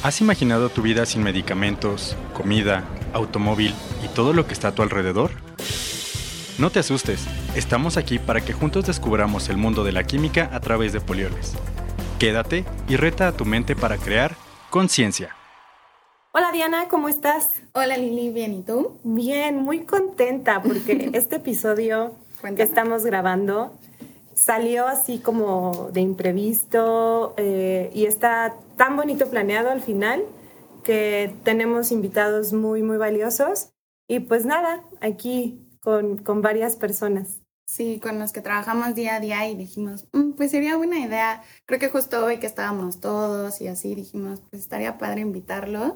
¿Has imaginado tu vida sin medicamentos, comida, automóvil y todo lo que está a tu alrededor? No te asustes, estamos aquí para que juntos descubramos el mundo de la química a través de Polioles. Quédate y reta a tu mente para crear conciencia. Hola Diana, ¿cómo estás? Hola Lili, bien, ¿y tú? Bien, muy contenta porque este episodio que estamos grabando salió así como de imprevisto eh, y está tan bonito planeado al final que tenemos invitados muy, muy valiosos. Y pues nada, aquí con, con varias personas. Sí, con los que trabajamos día a día y dijimos, mm, pues sería buena idea. Creo que justo hoy que estábamos todos y así dijimos, pues estaría padre invitarlos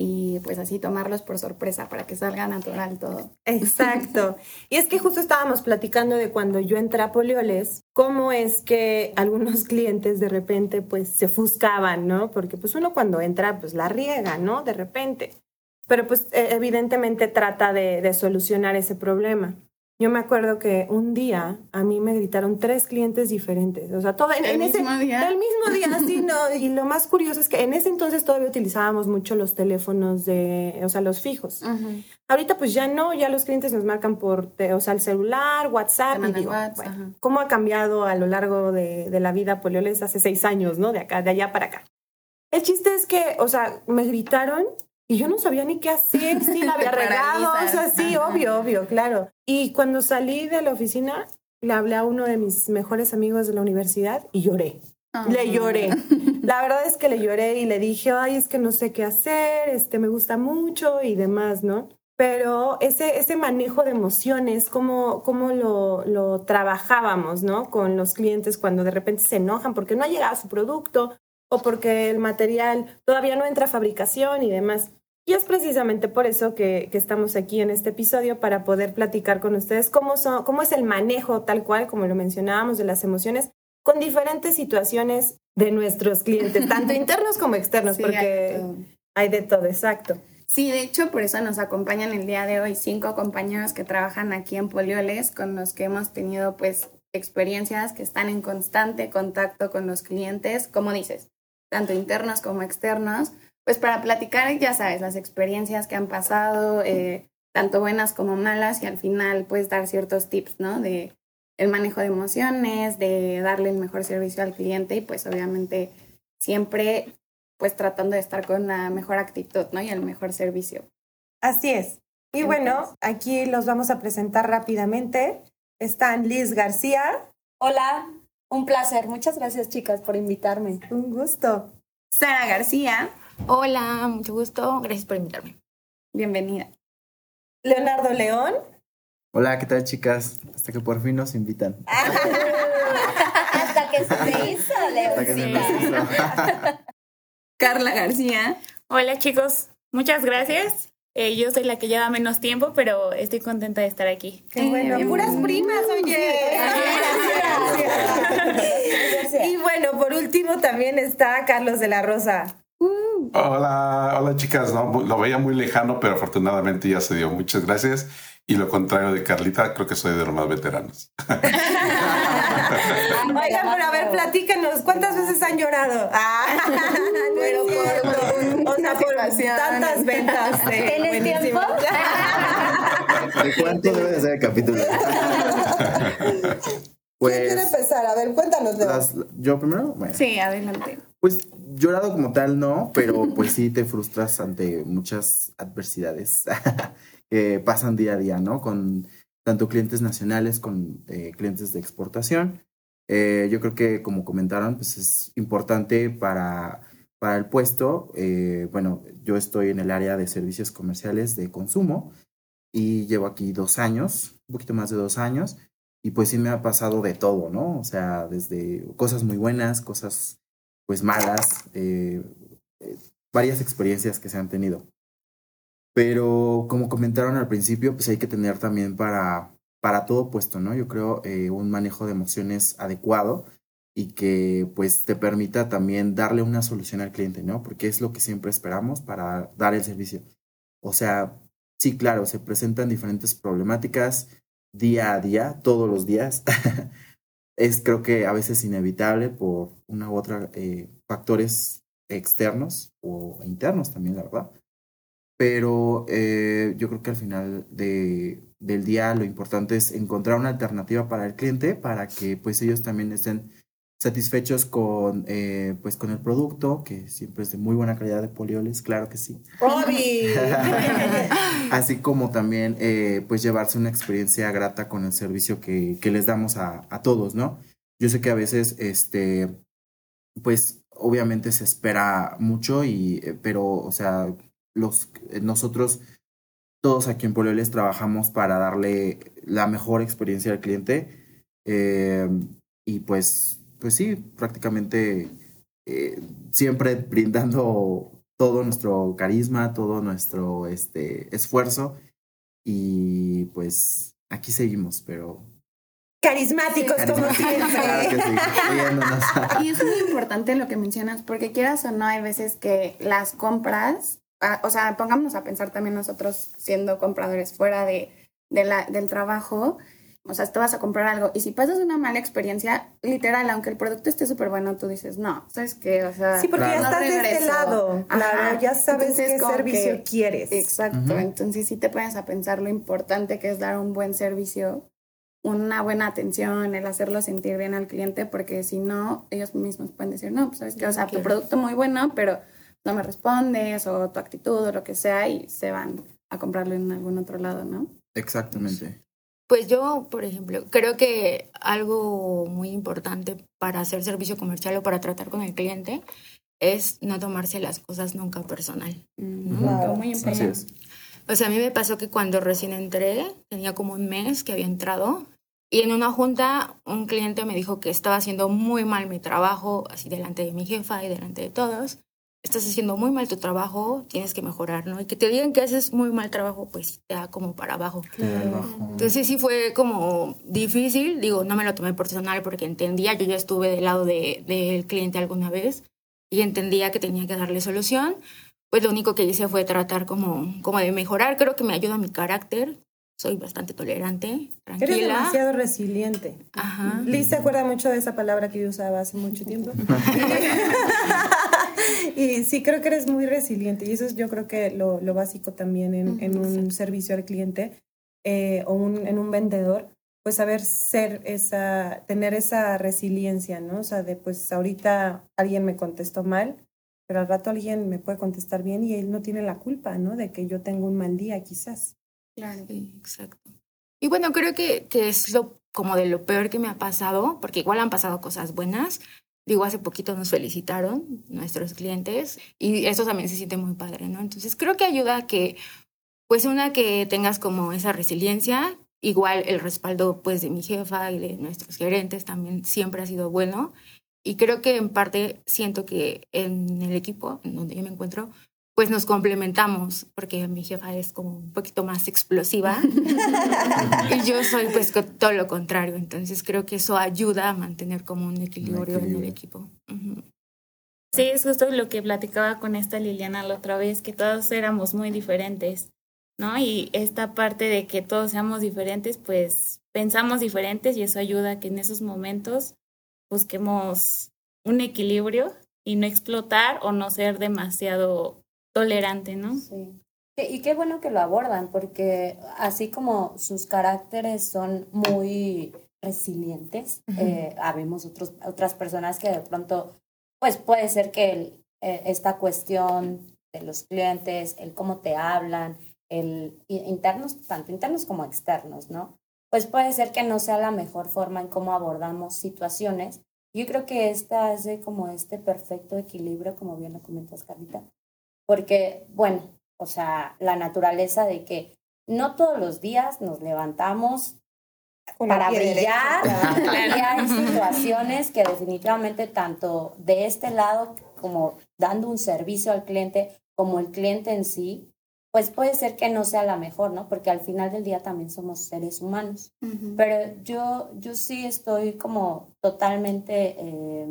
y pues así tomarlos por sorpresa para que salga natural todo. Exacto. y es que justo estábamos platicando de cuando yo entré a Polioles, cómo es que algunos clientes de repente pues se ofuscaban, ¿no? Porque pues uno cuando entra pues la riega, ¿no? De repente. Pero pues e, evidentemente trata de, de solucionar ese problema. Yo me acuerdo que un día a mí me gritaron tres clientes diferentes, o sea, todo en, ¿El mismo día. El mismo día, sí, no. Y lo más curioso es que en ese entonces todavía utilizábamos mucho los teléfonos de, o sea, los fijos. Ahorita pues ya no, ya los clientes nos marcan por, o sea, el celular, WhatsApp. Y digo, bueno, ¿Cómo ha cambiado a lo largo de, de la vida Polioles hace seis años, ¿no? De acá, de allá para acá. El chiste es que, o sea, me gritaron y yo no sabía ni qué hacer, si la había regado, o sea, sí, obvio, obvio, claro. Y cuando salí de la oficina, le hablé a uno de mis mejores amigos de la universidad y lloré. Le lloré. La verdad es que le lloré y le dije, ay, es que no sé qué hacer, este, me gusta mucho y demás, ¿no? Pero ese, ese manejo de emociones, cómo, cómo lo, lo trabajábamos, ¿no? Con los clientes cuando de repente se enojan porque no ha llegado su producto o porque el material todavía no entra a fabricación y demás. Y es precisamente por eso que, estamos aquí en este episodio para poder platicar con ustedes cómo, son, cómo es el manejo tal cual, como lo mencionábamos, de las emociones con diferentes situaciones de nuestros clientes, tanto internos como externos, porque hay de, todo, exacto. Sí, de hecho, por eso nos acompañan el día de hoy cinco compañeros que trabajan aquí en Polioles, con los que hemos tenido pues experiencias que están en constante contacto con los clientes, como dices, tanto internos como externos, pues para platicar, ya sabes, las experiencias que han pasado, eh, tanto buenas como malas, y al final pues dar ciertos tips, ¿no? De el manejo de emociones, de darle el mejor servicio al cliente y pues obviamente siempre pues tratando de estar con la mejor actitud, ¿no? Y el mejor servicio. Así es. Y bueno, aquí los vamos a presentar rápidamente. Están Liz García. Hola, un placer. Muchas gracias chicas por invitarme. Un gusto. Sara García. Hola, mucho gusto. Gracias por invitarme. Bienvenida. Leonardo León. Hola, ¿qué tal chicas? Hasta que por fin nos invitan. Hasta que se hizo, León. Carla García. Hola chicos, muchas gracias. Eh, yo soy la que lleva menos tiempo, pero estoy contenta de estar aquí. Qué bueno, puras primas, oye. y bueno, por último también está Carlos de la Rosa. Hola, hola chicas, no, lo veía muy lejano, pero afortunadamente ya se dio. Muchas gracias. Y lo contrario de Carlita, creo que soy de los más veteranos. Oigan, pero a ver, platícanos, ¿cuántas veces han llorado? Ah, no es cierto. O sea, por tantas ventas. Eh, ¿Tienes tiempo? ¿De cuánto debe de ser el capítulo? Pues, ¿Quién quiere empezar? A ver, cuéntanos. Las, ¿Yo primero? Bueno. Sí, adelante. Pues llorado como tal no, pero pues sí te frustras ante muchas adversidades que pasan día a día, ¿no? Con tanto clientes nacionales, con eh, clientes de exportación. Eh, yo creo que como comentaron, pues es importante para, para el puesto. Eh, bueno, yo estoy en el área de servicios comerciales de consumo y llevo aquí dos años, un poquito más de dos años. Y pues sí me ha pasado de todo, ¿no? O sea, desde cosas muy buenas, cosas pues malas, eh, eh, varias experiencias que se han tenido. Pero como comentaron al principio, pues hay que tener también para, para todo puesto, ¿no? Yo creo eh, un manejo de emociones adecuado y que pues te permita también darle una solución al cliente, ¿no? Porque es lo que siempre esperamos para dar el servicio. O sea, sí, claro, se presentan diferentes problemáticas día a día, todos los días. es creo que a veces inevitable por una u otra eh, factores externos o internos también, la verdad. Pero eh, yo creo que al final de, del día lo importante es encontrar una alternativa para el cliente para que pues ellos también estén satisfechos con eh, pues con el producto que siempre es de muy buena calidad de polioles claro que sí. Así como también eh, pues llevarse una experiencia grata con el servicio que, que les damos a, a, todos no yo sé que a veces este pues obviamente se espera mucho y eh, pero o sea los nosotros todos aquí en Polioles trabajamos para darle la mejor experiencia al cliente y pues pues sí, prácticamente eh, siempre brindando todo nuestro carisma, todo nuestro este, esfuerzo. Y pues aquí seguimos, pero... Carismáticos, como siempre. y es muy importante lo que mencionas, porque quieras o no, hay veces que las compras, ah, o sea, pongámonos a pensar también nosotros siendo compradores fuera de, de la, del trabajo, o sea, te vas a comprar algo y si pasas una mala experiencia, literal, aunque el producto esté súper bueno, tú dices, no, ¿sabes qué? O sea, sí, porque ya estás de este lado, claro, ya sabes qué servicio quieres. Exacto, entonces sí te pones a pensar lo importante que es dar un buen servicio, una buena atención, el hacerlo sentir bien al cliente, porque si no, ellos mismos pueden decir, no, pues sabes qué, o sea, tu producto muy bueno, pero no me respondes o tu actitud o lo que sea y se van a comprarlo en algún otro lado, ¿no? Exactamente. Pues yo, por ejemplo, creo que algo muy importante para hacer servicio comercial o para tratar con el cliente es no tomarse las cosas nunca personal. ¿no? muy importante. O sea, a mí me pasó que cuando recién entré, tenía como un mes que había entrado, y en una junta un cliente me dijo que estaba haciendo muy mal mi trabajo, así delante de mi jefa y delante de todos estás haciendo muy mal tu trabajo, tienes que mejorar, ¿no? Y que te digan que haces muy mal trabajo, pues te da como para abajo. Entonces sí fue como difícil, digo, no me lo tomé personal porque entendía, yo ya estuve del lado del de, cliente alguna vez y entendía que tenía que darle solución. Pues lo único que hice fue tratar como, como de mejorar, creo que me ayuda mi carácter, soy bastante tolerante, tranquila. Eres demasiado resiliente. Ajá. Liz se acuerda mucho de esa palabra que yo usaba hace mucho tiempo. y sí, creo que eres muy resiliente y eso es yo creo que lo, lo básico también en, en un servicio al cliente eh, o un, en un vendedor, pues saber ser esa, tener esa resiliencia, ¿no? O sea, de pues ahorita alguien me contestó mal, pero al rato alguien me puede contestar bien y él no tiene la culpa, ¿no? De que yo tengo un mal día quizás. Claro, exacto. Y bueno, creo que, que es lo como de lo peor que me ha pasado, porque igual han pasado cosas buenas, Digo, hace poquito nos felicitaron nuestros clientes y eso también se siente muy padre, ¿no? Entonces creo que ayuda a que, pues una, que tengas como esa resiliencia, igual el respaldo pues de mi jefa y de nuestros gerentes también siempre ha sido bueno y creo que en parte siento que en el equipo donde yo me encuentro pues nos complementamos, porque mi jefa es como un poquito más explosiva y yo soy pues todo lo contrario, entonces creo que eso ayuda a mantener como un equilibrio, en el equipo. Sí, es justo lo que platicaba con esta Liliana la otra vez, que todos éramos muy diferentes, ¿no? Y esta parte de que todos seamos diferentes, pues pensamos diferentes y eso ayuda a que en esos momentos busquemos un equilibrio y no explotar o no ser demasiado tolerante, ¿no? Sí. Y qué bueno que lo abordan, porque así como sus caracteres son muy resilientes, eh, habemos otros, otras personas que de pronto, pues puede ser que el, eh, esta cuestión de los clientes, el cómo te hablan, el internos, tanto internos como externos, ¿no? Pues puede ser que no sea la mejor forma en cómo abordamos situaciones. Yo creo que esta es de como este perfecto equilibrio, como bien lo comentas, Carlita, porque, bueno, o sea, la naturaleza de que no todos los días nos levantamos para brillar y hay situaciones que definitivamente tanto de este lado como dando un servicio al cliente como el cliente en sí, pues puede ser que no sea la mejor, ¿no? Porque al final del día también somos seres humanos. Pero yo, yo sí estoy como totalmente eh,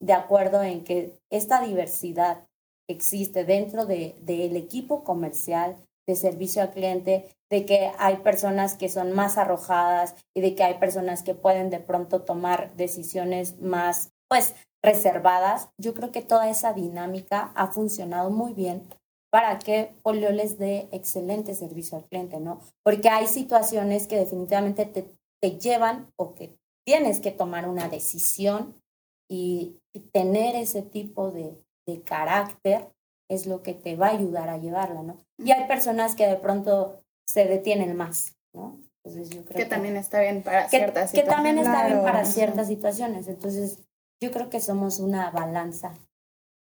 de acuerdo en que esta diversidad existe dentro del de, equipo comercial de servicio al cliente, de que hay personas que son más arrojadas y de que hay personas que pueden de pronto tomar decisiones más, pues, reservadas, yo creo que toda esa dinámica ha funcionado muy bien para que Polio les dé excelente servicio al cliente, ¿no? Porque hay situaciones que definitivamente te, te llevan o que tienes que tomar una decisión y, tener ese tipo de, de, carácter es lo que te va a ayudar a llevarla, ¿no? Y hay personas que de pronto se detienen más, ¿no? Entonces yo creo que, también está bien para ciertas situaciones. Que también está bien para ciertas situaciones. Entonces yo creo que somos una balanza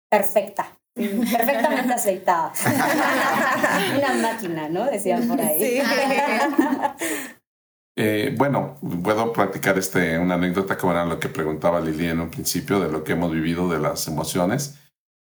perfecta. Perfectamente aceitada. una máquina, ¿no? Decían por ahí. Sí. Eh, bueno, puedo platicar este, una anécdota como era lo que preguntaba Lili en un principio de lo que hemos vivido de las emociones.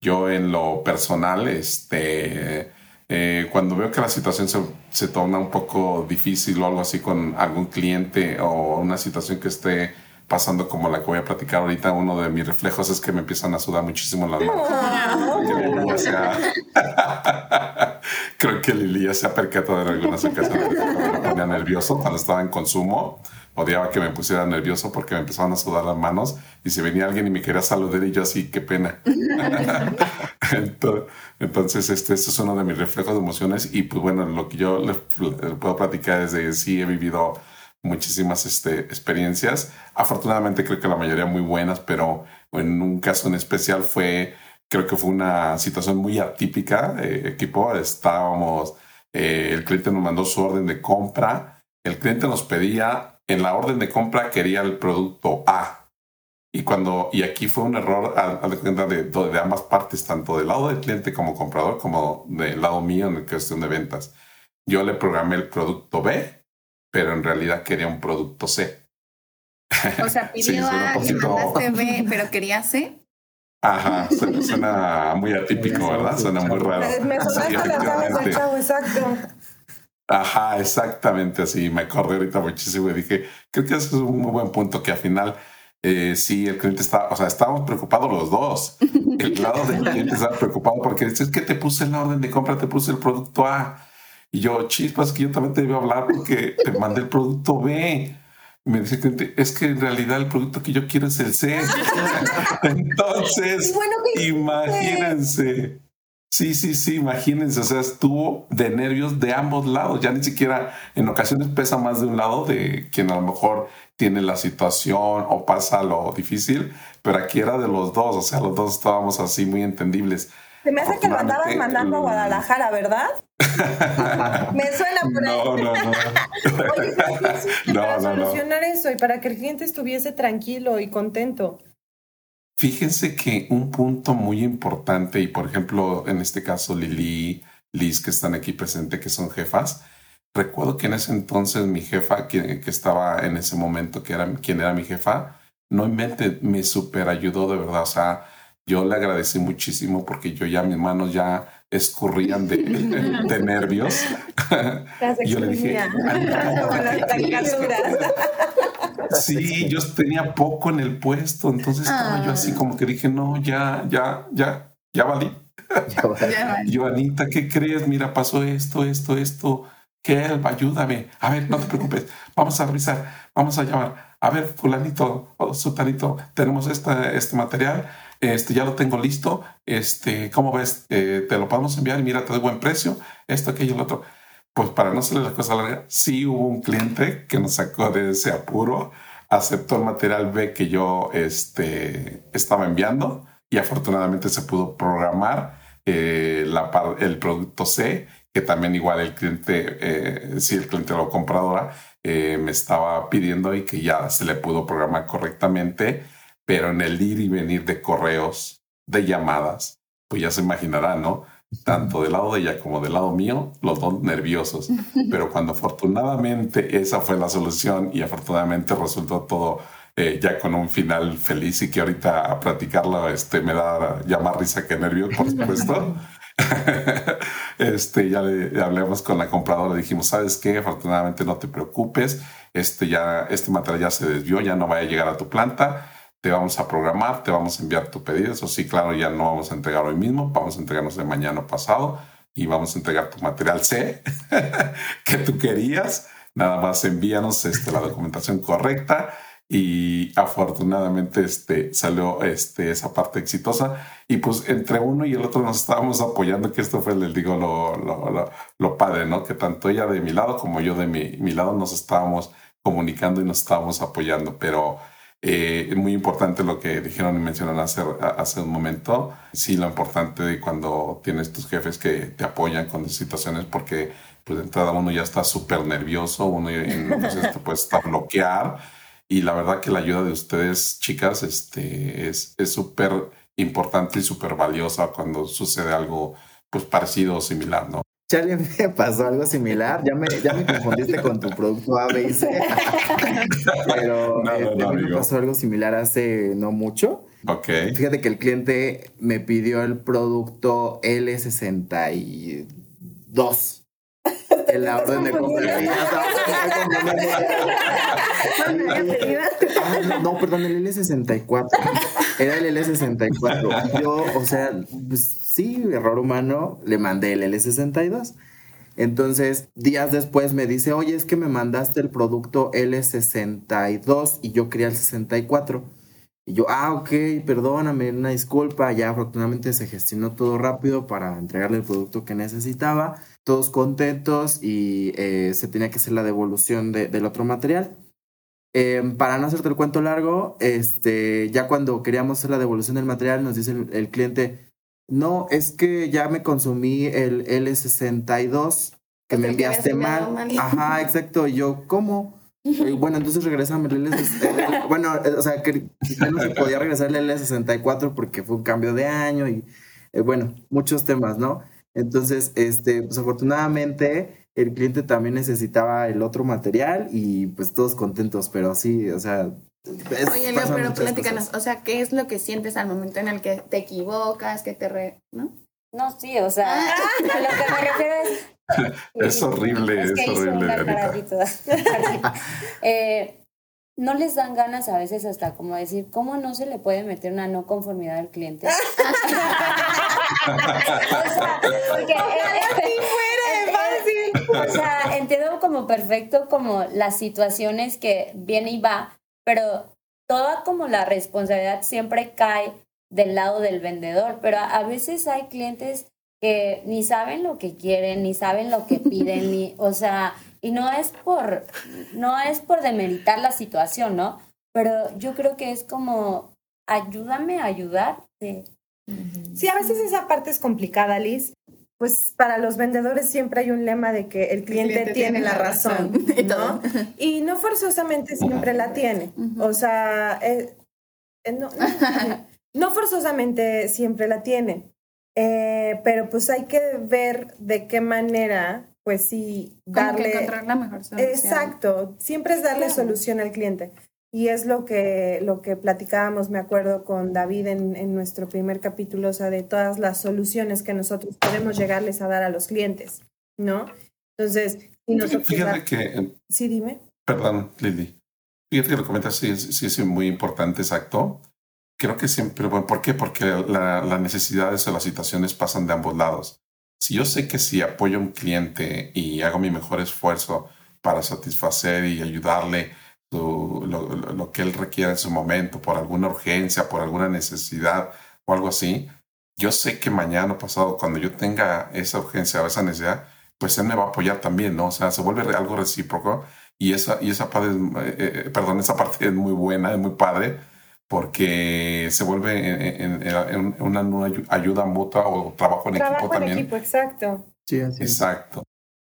Yo en lo personal, este, eh, cuando veo que la situación se, se, torna un poco difícil o algo así con algún cliente o una situación que esté pasando como la que voy a platicar ahorita, uno de mis reflejos es que me empiezan a sudar muchísimo las manos. Creo que Lili ya se ha percatado en algunas ocasiones me ponía nervioso cuando estaba en consumo. Odiaba que me pusiera nervioso porque me empezaban a sudar las manos y si venía alguien y me quería saludar y yo así, qué pena. Entonces, este, este es uno de mis reflejos de emociones y pues bueno, lo que yo le, puedo platicar es de sí he vivido muchísimas este, experiencias. Afortunadamente creo que la mayoría muy buenas, pero en un caso en especial fue, creo que fue una situación muy atípica. Eh, equipo, estábamos, eh, el cliente nos mandó su orden de compra, el cliente nos pedía, en la orden de compra quería el producto A. Y cuando, y aquí fue un error a, de, de, ambas partes, tanto del lado del cliente como comprador, como del lado mío en cuestión de ventas. Yo le programé el producto B pero en realidad quería un producto C. O sea, pidió A y mandaste B, pero quería C. Ajá, suena, muy atípico, ¿verdad? Suena muy raro. Me exacto. Ajá, exactamente así. Me acordé ahorita muchísimo y dije, creo que ese es un muy buen punto, que al final eh, sí, el cliente está, o sea, estábamos preocupados los dos. El lado del cliente estaba preocupado porque dice, es que te puse la orden de compra, te puse el producto A. Y yo, chispas, que yo también te debo hablar porque te mandé el producto B. me dice que es que en realidad el producto que yo quiero es el C. Entonces, imagínense. Sí, sí, sí, imagínense, o sea, estuvo de nervios de ambos lados, ya ni siquiera en ocasiones pesa más de un lado de quien a lo mejor tiene la situación o pasa lo difícil, pero aquí era de los dos, o sea, los dos estábamos así muy entendibles. Se me hace que lo andabas mandando a Guadalajara, ¿verdad? me suena por ahí. No, no, no. Oye, ¿qué para solucionar eso y para que el cliente estuviese tranquilo y contento? Fíjense que un punto muy importante, y por ejemplo, en este caso Lili, Liz, que están aquí presentes, que son jefas, recuerdo que en ese entonces mi jefa, que, que estaba en ese momento, que era quien era mi jefa, no mente me super ayudó de verdad. O sea, yo le agradecí muchísimo porque yo ya mis manos ya escurrían de, de nervios. yo le dije, sí, yo tenía poco en el puesto, entonces estaba yo así ah. como que dije, no, ya, ya, ya, ya valí. yo, Anita, ¿qué crees? Mira, pasó esto, esto, esto. Kelv, ayúdame. A ver, no te preocupes. Vamos a revisar. Vamos a llamar. A ver, fulanito o sutanito, tenemos esta, este material este, ya lo tengo listo, este, ¿cómo ves? Eh, te lo podemos enviar y mira, te doy buen precio, esto, aquello, lo otro. Pues para no hacerle la cosa larga, sí hubo un cliente que nos sacó de ese apuro, aceptó el material B que yo este, estaba enviando y afortunadamente se pudo programar eh, el producto C, que también igual el cliente, eh, si el cliente lo compradora, eh, me estaba pidiendo y que ya se le pudo programar correctamente pero en el ir y venir de correos, de llamadas, pues ya se imaginará, ¿no? Tanto del lado de ella como del lado mío, los dos nerviosos. Pero cuando afortunadamente esa fue la solución y afortunadamente resultó todo eh, ya con un final feliz y que ahorita a platicarlo este, me da ya más risa que nervios, por supuesto. este, ya le hablamos con la compradora, dijimos, ¿sabes qué? Afortunadamente no te preocupes, este, ya, este material ya se desvió, ya no va a llegar a tu planta te vamos a programar, te vamos a enviar tu pedido. Eso sí, claro, ya no vamos a entregar hoy mismo, vamos a entregarnos de mañana pasado y vamos a entregar tu material C que tú querías. Nada más envíanos este, la documentación correcta y afortunadamente este, salió este, esa parte exitosa y pues entre uno y el otro nos estábamos apoyando, que esto fue, les digo, lo, lo, lo, padre, ¿no? Que tanto ella de mi lado como yo de mi, mi lado nos estábamos comunicando y nos estábamos apoyando, pero eh, muy importante lo que dijeron y mencionaron hace, hace un momento. Sí, lo importante de cuando tienes tus jefes que te apoyan con situaciones porque pues de entrada uno ya está súper nervioso, uno entonces te puede estar bloquear y la verdad que la ayuda de ustedes, chicas, este, es súper importante y súper valiosa cuando sucede algo pues parecido o similar, ¿no? Charlie, me pasó algo similar. Ya me, ya me confundiste con tu producto A, B y C. Pero no, este, me pasó algo similar hace no mucho. Ok. Fíjate que el cliente me pidió el producto L62 en la orden de compra. Ah, no, perdón, el L64. Era el L64. Yo, o sea, pues sí, error humano, le mandé el L62. Entonces, días después me dice, oye, es que me mandaste el producto L62 y yo quería el 64. Y yo, ah, ok, perdóname, una disculpa. Ya afortunadamente se gestionó todo rápido para entregarle el producto que necesitaba. Todos contentos y eh, se tenía que hacer la devolución del otro material. Em, para no hacerte el cuento largo, este, ya cuando queríamos hacer la devolución del material, nos dice el, cliente, no, es que ya me consumí el L62 que me enviaste mal. Ajá, exacto. Y yo, ¿cómo? bueno, entonces regresame el L64. bueno, eh, o sea, que no se podía regresar el L64 porque fue un cambio de año y, eh, bueno, muchos temas, ¿no? Entonces, este, pues afortunadamente el cliente también necesitaba el otro material y pues todos contentos, pero sí, o sea... Oye, pero platícanos, o sea, ¿qué es lo que sientes al momento en el que te equivocas, que te re... ¿no? No, sí, o sea, ah. lo que me refiero es... es horrible, es, horrible. eh, no les dan ganas a veces hasta como decir, ¿cómo no se le puede meter una no conformidad al cliente? o sea, porque... O sea, entiendo como perfecto como las situaciones que viene y va, pero toda como la responsabilidad siempre cae del lado del vendedor, pero a, veces hay clientes que ni saben lo que quieren, ni saben lo que piden, ni, o sea, y no es por, no es por demeritar la situación, ¿no? Pero yo creo que es como, ayúdame a ayudarte. Sí, a veces esa parte es complicada, Liz, pues para los vendedores siempre hay un lema de que el cliente, tiene, la razón, ¿no? y no forzosamente siempre la tiene. O sea, eh, eh, no, forzosamente siempre la tiene. Eh, pero pues hay que ver de qué manera, pues sí, darle... encontrar la mejor solución. Exacto, siempre es darle solución al cliente. Y es lo que, lo que platicábamos, me acuerdo, con David en, en, nuestro primer capítulo, o sea, de todas las soluciones que nosotros podemos llegarles a dar a los clientes, ¿no? Entonces, y nosotros... Fíjate que... Sí, dime. Perdón, Lili. Fíjate que lo comentas, sí, sí es muy importante, exacto. Creo que siempre, bueno, ¿por qué? Porque la, las necesidades o las situaciones pasan de ambos lados. Si yo sé que si apoyo a un cliente y hago mi mejor esfuerzo para satisfacer y ayudarle lo, que él requiere en su momento, por alguna urgencia, por alguna necesidad o algo así, yo sé que mañana pasado, cuando yo tenga esa urgencia o esa necesidad, pues él me va a apoyar también, ¿no? O sea, se vuelve algo recíproco y esa, y esa parte, eh, eh, perdón, esa parte es muy buena, es muy padre, porque se vuelve en, una ayuda mutua o trabajo en equipo también. equipo, exacto. Sí, así Exacto.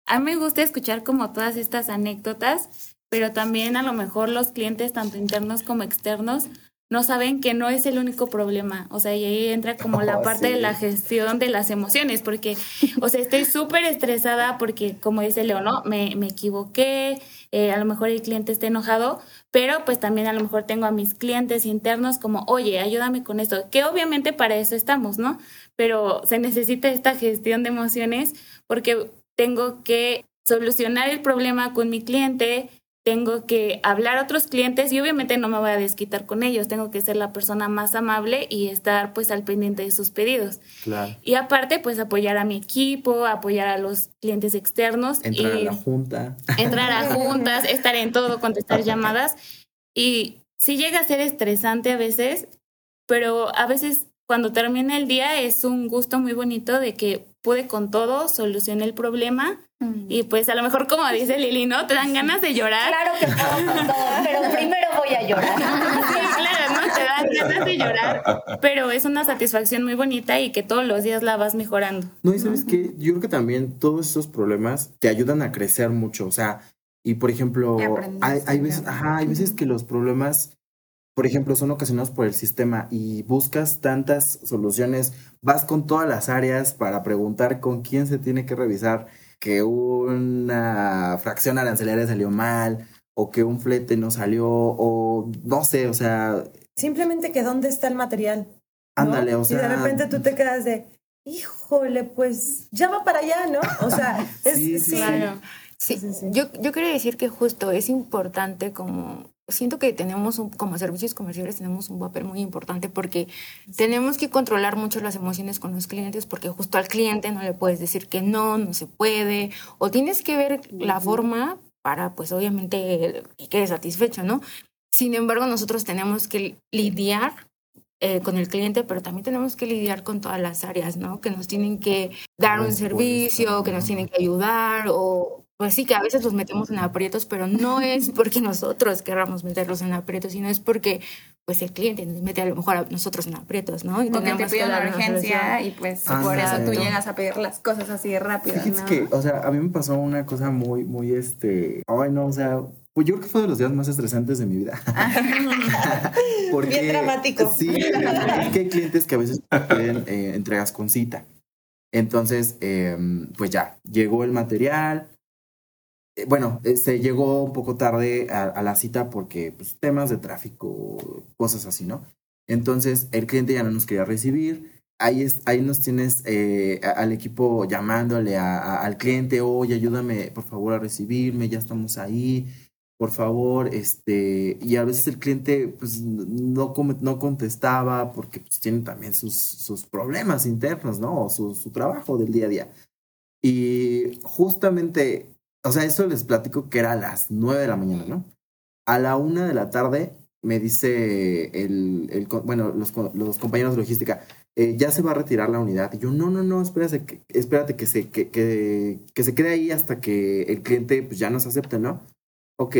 A mí me gusta escuchar como todas estas anécdotas pero también a lo mejor los clientes, tanto internos como externos, no saben que no es el único problema. O sea, y ahí entra como la oh, parte de la gestión de las emociones, porque, o sea, estoy súper estresada porque, como dice Leo, ¿no? Me, me equivoqué, eh, a lo mejor el cliente está enojado, pero pues también a lo mejor tengo a mis clientes internos como, oye, ayúdame con esto, que obviamente para eso estamos, ¿no? Pero se necesita esta gestión de emociones porque tengo que solucionar el problema con mi cliente, tengo que hablar a otros clientes y obviamente no me voy a desquitar con ellos, tengo que ser la persona más amable y estar pues al pendiente de sus pedidos. Claro. Y aparte pues apoyar a mi equipo, apoyar a los clientes externos. Entrar a la junta. Entrar a juntas, estar en todo, contestar llamadas y sí llega a ser estresante a veces, pero a veces cuando termina el día es un gusto muy bonito de que pude con todo, solucioné el problema mm. y pues a lo mejor como dice Lili, ¿no? Te dan ganas de llorar. Claro que puedo con todo, pero primero voy a llorar. Sí, claro, ¿no? Te dan ganas de llorar, pero es una satisfacción muy bonita y que todos los días la vas mejorando. No, y sabes que yo creo que también todos esos problemas te ayudan a crecer mucho, o sea, y por ejemplo, hay, hay, veces, ajá, hay veces que los problemas por ejemplo, son ocasionados por el sistema y buscas tantas soluciones, vas con todas las áreas para preguntar con quién se tiene que revisar que una fracción arancelaria salió mal o que un flete no salió o no sé, o sea... Simplemente que dónde está el material. Ándale, o sea... Y de repente tú te quedas de, híjole, pues ya va para allá, ¿no? O sea, es, sí, sí, sí. sí. Yo, yo quería decir que justo es importante como siento que tenemos, un, como servicios comerciales, tenemos un papel muy importante porque tenemos que controlar mucho las emociones con los clientes porque justo al cliente no le puedes decir que no, no se puede, o tienes que ver la forma para, pues obviamente, que quede satisfecho, ¿no? Sin embargo, nosotros tenemos que lidiar eh, con el cliente, pero también tenemos que lidiar con todas las áreas, ¿no? Que nos tienen que dar un servicio, que nos tienen que ayudar o, pues sí, que a veces los metemos en aprietos, pero no es porque nosotros querramos meterlos en aprietos, sino es porque pues el cliente nos mete a lo mejor a nosotros en aprietos, ¿no? Y porque te pide una urgencia y pues por eso tú llegas a pedir las cosas así de rápido. Fíjense que, o sea, a mí me pasó una cosa muy, muy, este, ay no, o sea, pues yo creo que fue de los días más estresantes de mi vida. porque, Bien dramático. Sí, que hay clientes que a veces piden eh, entregas con cita. Entonces, em, pues ya, llegó el material, eh, bueno, se este, llegó un poco tarde a, la cita porque pues, temas de tráfico, cosas así, ¿no? Entonces el cliente ya no nos quería recibir. Ahí, ahí nos tienes eh, al equipo llamándole al cliente, oye, ayúdame por favor a recibirme, ya estamos ahí, por favor, este, y a veces el cliente pues no, no contestaba porque pues, tiene también sus, sus problemas internos, ¿no? O su, su trabajo del día a día. Y justamente o sea, eso les platico que era a las nueve de la mañana, ¿no? A la una de la tarde me dice el, el bueno, los, los, compañeros de logística, eh, ya se va a retirar la unidad. Y yo, no, no, no, espérate que, espérate que se, que, que, que se quede ahí hasta que el cliente pues, ya nos acepte, ¿no? Ok.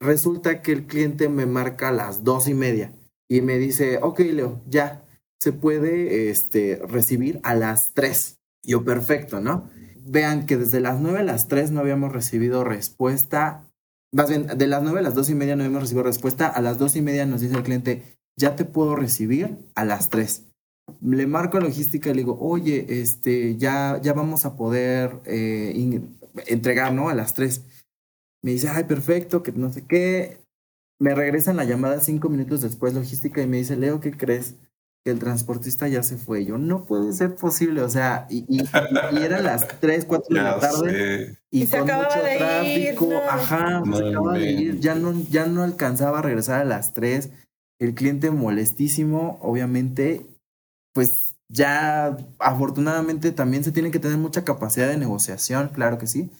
Resulta que el cliente me marca a las dos y media y me dice, ok, Leo, ya se puede este, recibir a las tres. Yo, perfecto, ¿no? Vean que desde las 9 a las 3 no habíamos recibido respuesta. Más bien, de las 9 a las 2 y media no habíamos recibido respuesta. A las 2 y media nos dice el cliente, ya te puedo recibir a las 3. Le marco a logística y le digo, oye, este, ya, ya vamos a poder eh, entregar, ¿no? A las 3. Me dice, ay, perfecto, que no sé qué. Me regresan la llamada cinco minutos después, logística, y me dice, Leo, ¿qué crees? El transportista ya se fue. Yo, no puede ser posible, o sea, y, y, eran las 3, 4 de la tarde y, con mucho tráfico, ajá, se acaba de ir, ya no, ya no alcanzaba a regresar a las 3, el cliente molestísimo, obviamente, pues ya afortunadamente también se tiene que tener mucha capacidad de negociación, claro que sí,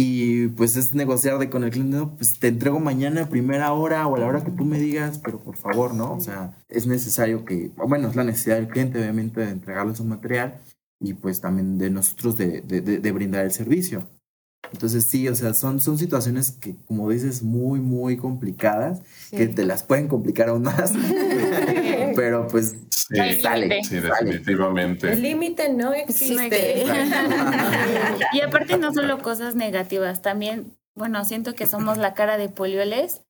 y pues es negociar de con el cliente, pues te entrego mañana a primera hora o a la hora que tú me digas, pero por favor, ¿no? O sea, es necesario que, bueno, es la necesidad del cliente, obviamente, de entregarle su material y pues también de nosotros de, de, de, brindar el servicio. Entonces sí, o sea, son, son situaciones que, como dices, muy, muy complicadas, que te las pueden complicar aún más, pero pues Sí, sale, sí, definitivamente. El límite no existe. y aparte no solo cosas negativas, también, bueno, siento que somos la cara de polioles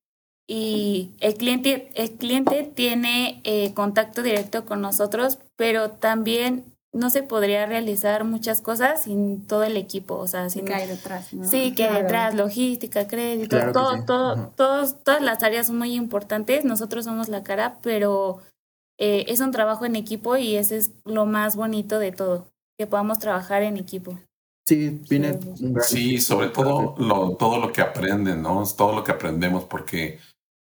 y el cliente, el cliente tiene eh, contacto directo con nosotros, pero también no se podría realizar muchas cosas sin todo el equipo, o sea, sin que hay detrás, ¿no? Sí, que hay detrás, logística, crédito, todo, todo, todos, todas las áreas son muy importantes. Nosotros somos la cara, pero eh, es un trabajo en equipo y ese es lo más bonito de todo, que podamos trabajar en equipo. Sí, viene. Sí, sobre todo lo, todo lo que aprenden, ¿no? Todo lo que aprendemos, porque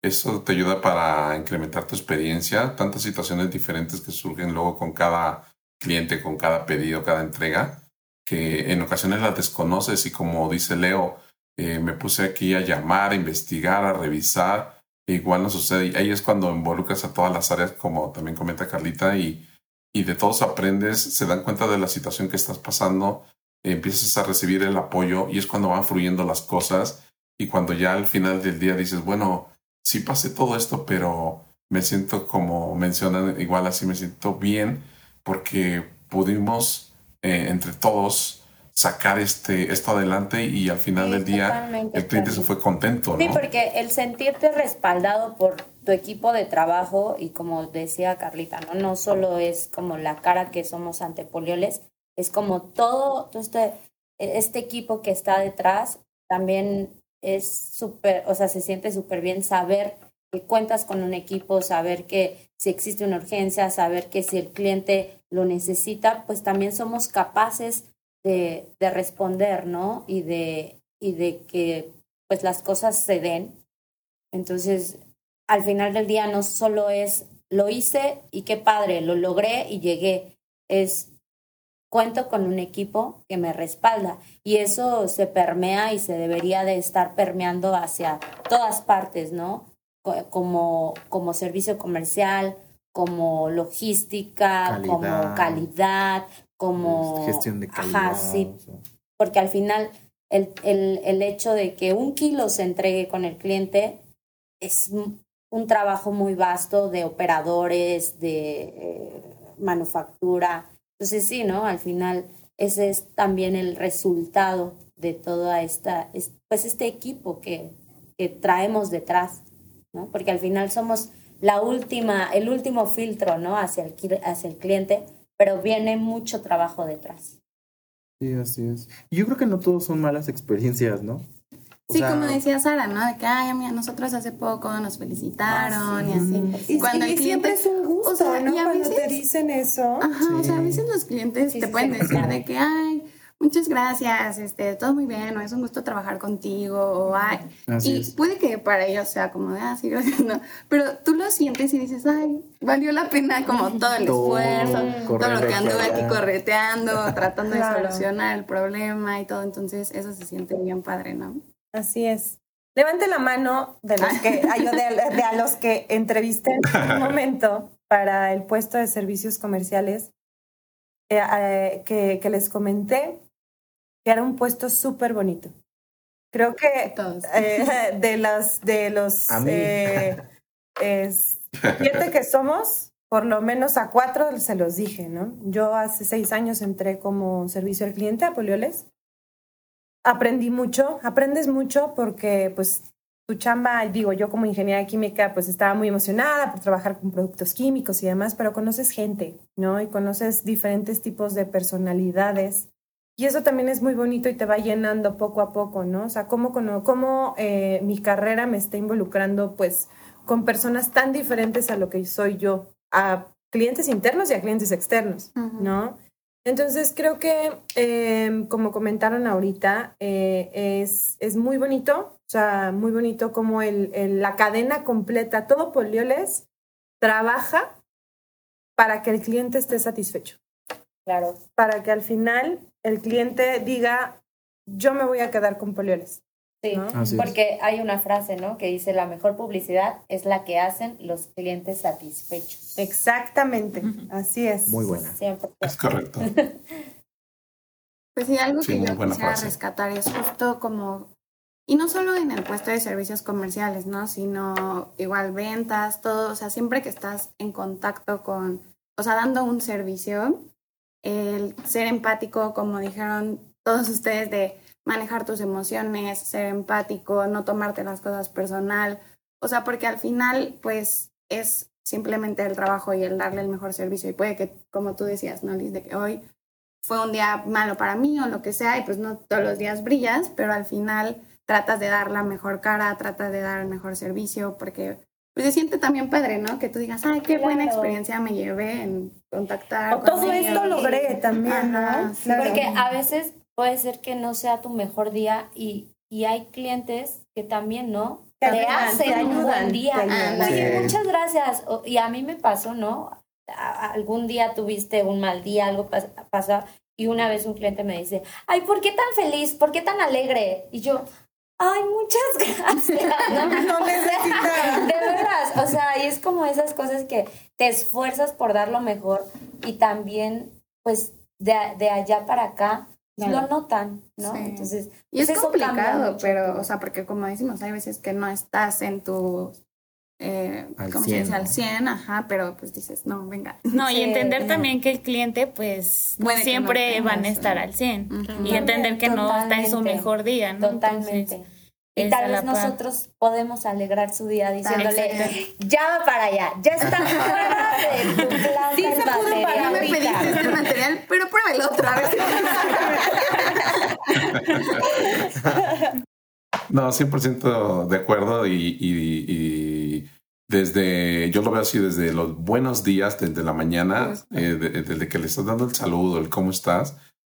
eso te ayuda para incrementar tu experiencia, tantas situaciones diferentes que surgen luego con cada cliente, con cada pedido, cada entrega, que en ocasiones las desconoces y como dice Leo, eh, me puse aquí a llamar, a investigar, a revisar igual no sucede. Y ahí es cuando involucras a todas las áreas, como también comenta Carlita, y, y de todos aprendes, se dan cuenta de la situación que estás pasando, empiezas a recibir el apoyo y es cuando van fluyendo las cosas y cuando ya al final del día dices, bueno, sí pasé todo esto, pero me siento como mencionan, igual así me siento bien porque pudimos eh, entre todos sacar este esto adelante y al final del día el cliente se fue contento. Sí, porque el sentirte respaldado por tu equipo de trabajo y como decía Carlita, no, no solo es como la cara que somos ante Polioles, es como todo, todo este, este equipo que está detrás también es súper, o sea, se siente súper bien saber que cuentas con un equipo, saber que si existe una urgencia, saber que si el cliente lo necesita, pues también somos capaces de, de responder, ¿no? Y de, y de que pues las cosas se den. Entonces, al final del día no solo es lo hice y qué padre, lo logré y llegué, es cuento con un equipo que me respalda y eso se permea y se debería de estar permeando hacia todas partes, ¿no? Como, como servicio comercial, como logística, como calidad, como gestión de calidad. Ajá, sí. Porque al final el, el, el hecho de que un kilo se entregue con el cliente es un trabajo muy vasto de operadores, de eh, manufactura, entonces sí, ¿no? Al final ese es también el resultado de toda esta, pues este equipo que, que traemos detrás, ¿no? Porque al final somos la última, el último filtro, ¿no? Hacia el, hacia el cliente, pero viene mucho trabajo detrás. Sí, así es. Y yo creo que no todos son malas experiencias, ¿no? sí, como decía Sara, ¿no? De que, ay, mira, nosotros hace poco nos felicitaron y así. Y, cuando el cliente, siempre es un gusto, ¿no? Cuando te dicen eso. Ajá, o sea, a veces los clientes te pueden decir de que, ay, muchas gracias, este, todo muy bien, o es un gusto trabajar contigo, o ay. y puede que para ellos sea como de, ah, sí, gracias, no. Pero tú lo sientes y dices, ay, valió la pena como todo el esfuerzo, todo lo que anduve aquí correteando, tratando de solucionar el problema y todo. Entonces, eso se siente bien padre, ¿no? Así es. Levante la mano de los que, de, a los que entrevisté en un momento para el puesto de servicios comerciales eh, eh, que, que, les comenté que era un puesto súper bonito. Creo que eh, de los de los siete que somos, por lo menos a cuatro se los dije, ¿no? Yo hace seis años entré como servicio al cliente a Polioles aprendí mucho, aprendes mucho porque pues tu chamba, digo, yo como ingeniera química pues estaba muy emocionada por trabajar con productos químicos y demás, pero conoces gente, ¿no? Y conoces diferentes tipos de personalidades. Y eso también es muy bonito y te va llenando poco a poco, ¿no? O sea, cómo, cómo eh, mi carrera me está involucrando pues con personas tan diferentes a lo que soy yo, a clientes internos y a clientes externos, ¿no? Entonces creo que, em, como comentaron ahorita, eh, es, es, muy bonito, o sea, muy bonito como el, la cadena completa, todo Polioles trabaja para que el cliente esté satisfecho. Claro. Para que al final el cliente diga, yo me voy a quedar con Polioles. Sí, porque hay una frase, ¿no? Que dice, la mejor publicidad es la que hacen los clientes satisfechos. Exactamente, así es. Muy buena. Es correcto. pues sí, algo que yo quisiera rescatar es justo como, y no solo en el puesto de servicios comerciales, ¿no? Sino igual ventas, todo, o sea, siempre que estás en contacto con, o sea, dando un servicio, el ser empático, como dijeron todos ustedes, de manejar tus emociones, ser empático, no tomarte las cosas personal. O sea, porque al final, pues es simplemente el trabajo y el darle el mejor servicio. Y puede que, como tú decías, ¿no, Liz? De que hoy fue un día malo para mí o lo que sea, y pues no todos los días brillas, pero al final tratas de dar la mejor cara, tratas de dar el mejor servicio, porque pues se siente también padre, ¿no? Que tú digas, ay, qué buena experiencia me llevé en contactar. O todo esto logré también, ¿no? Porque a veces puede ser que no sea tu mejor día y, y hay clientes que también, ¿no? Te, hacen un buen día. Oye, muchas gracias. Y a mí me pasó, ¿no? Algún día tuviste un mal día, algo pasó. Y una vez un cliente me dice, ay, ¿por qué tan feliz? ¿Por qué tan alegre? Y yo, ay, muchas gracias. No, no necesitas. De veras, o sea, y es como esas cosas que te esfuerzas por dar lo mejor y también, pues, de, de allá para acá, lo notan, ¿no? Entonces, y es pues, complicado, pero, o sea, porque como decimos, hay veces que no estás en tu eh, como se dice, al 100, ajá, pero pues dices, no, venga. No, y entender también que el cliente, pues, siempre van a estar al 100. Y entender que no está en su mejor día, ¿no? Totalmente. Y tal vez nosotros podemos alegrar su día diciéndole, ya va para allá, ya está fuera de tu plan sí, me pediste este material, pero prueba el otro, a ver si... No, 100% de acuerdo y, desde, yo lo veo así desde los buenos días, desde la mañana, eh, desde que le estás dando el saludo, el cómo estás,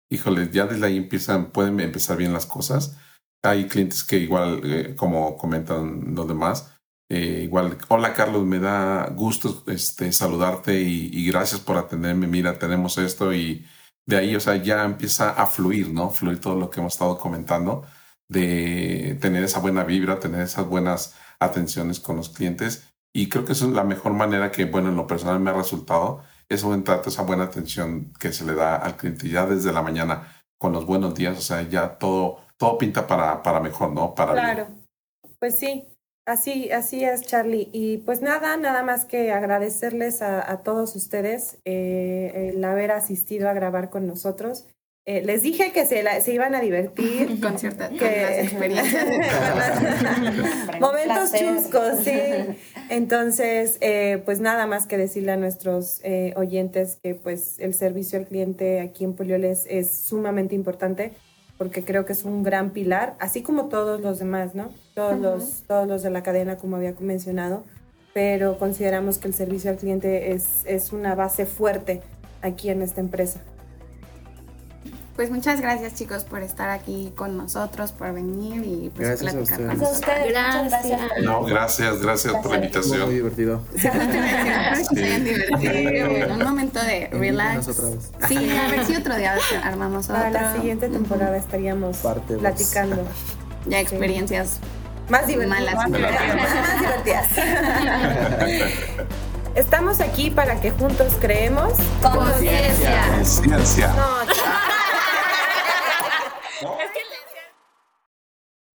híjole, ya desde ahí empiezan, pueden empezar bien las cosas. Hay clientes que igual, eh, como comentan los demás, eh, igual, hola Carlos, me da gusto este, saludarte y, gracias por atenderme, mira, tenemos esto y de ahí, o sea, ya empieza a fluir, ¿no? Fluir todo lo que hemos estado comentando de tener esa buena vibra, tener esas buenas atenciones con los clientes. Y creo que es la mejor manera que, bueno, en lo personal me ha resultado, ese buen trato, esa buena atención que se le da al cliente ya desde la mañana con los buenos días, o sea, ya todo, todo pinta para, para mejor, ¿no? Para claro, pues sí, así, así es, Charlie. Y pues nada, nada más que agradecerles a, todos ustedes eh, el haber asistido a grabar con nosotros. Eh, les dije que se, se, iban a divertir. Con ciertas experiencias. Momentos chuscos, sí. Entonces, eh, pues nada más que decirle a nuestros eh, oyentes que pues el servicio al cliente aquí en Polioles es sumamente importante porque creo que es un gran pilar, así como todos los demás, ¿no? Todos, los, todos los de la cadena, como había mencionado, pero consideramos que el servicio al cliente es, es una base fuerte aquí en esta empresa. Pues muchas gracias chicos por estar aquí con nosotros, por venir y pues platicar con nosotros. Gracias. No, gracias, gracias, por la invitación. Muy divertido. un momento de relax. Sí, a ver si otro día armamos Para la siguiente temporada estaríamos platicando. Ya experiencias más divertidas. Malas. más divertidas. Estamos aquí para que juntos creemos conciencia. Conciencia.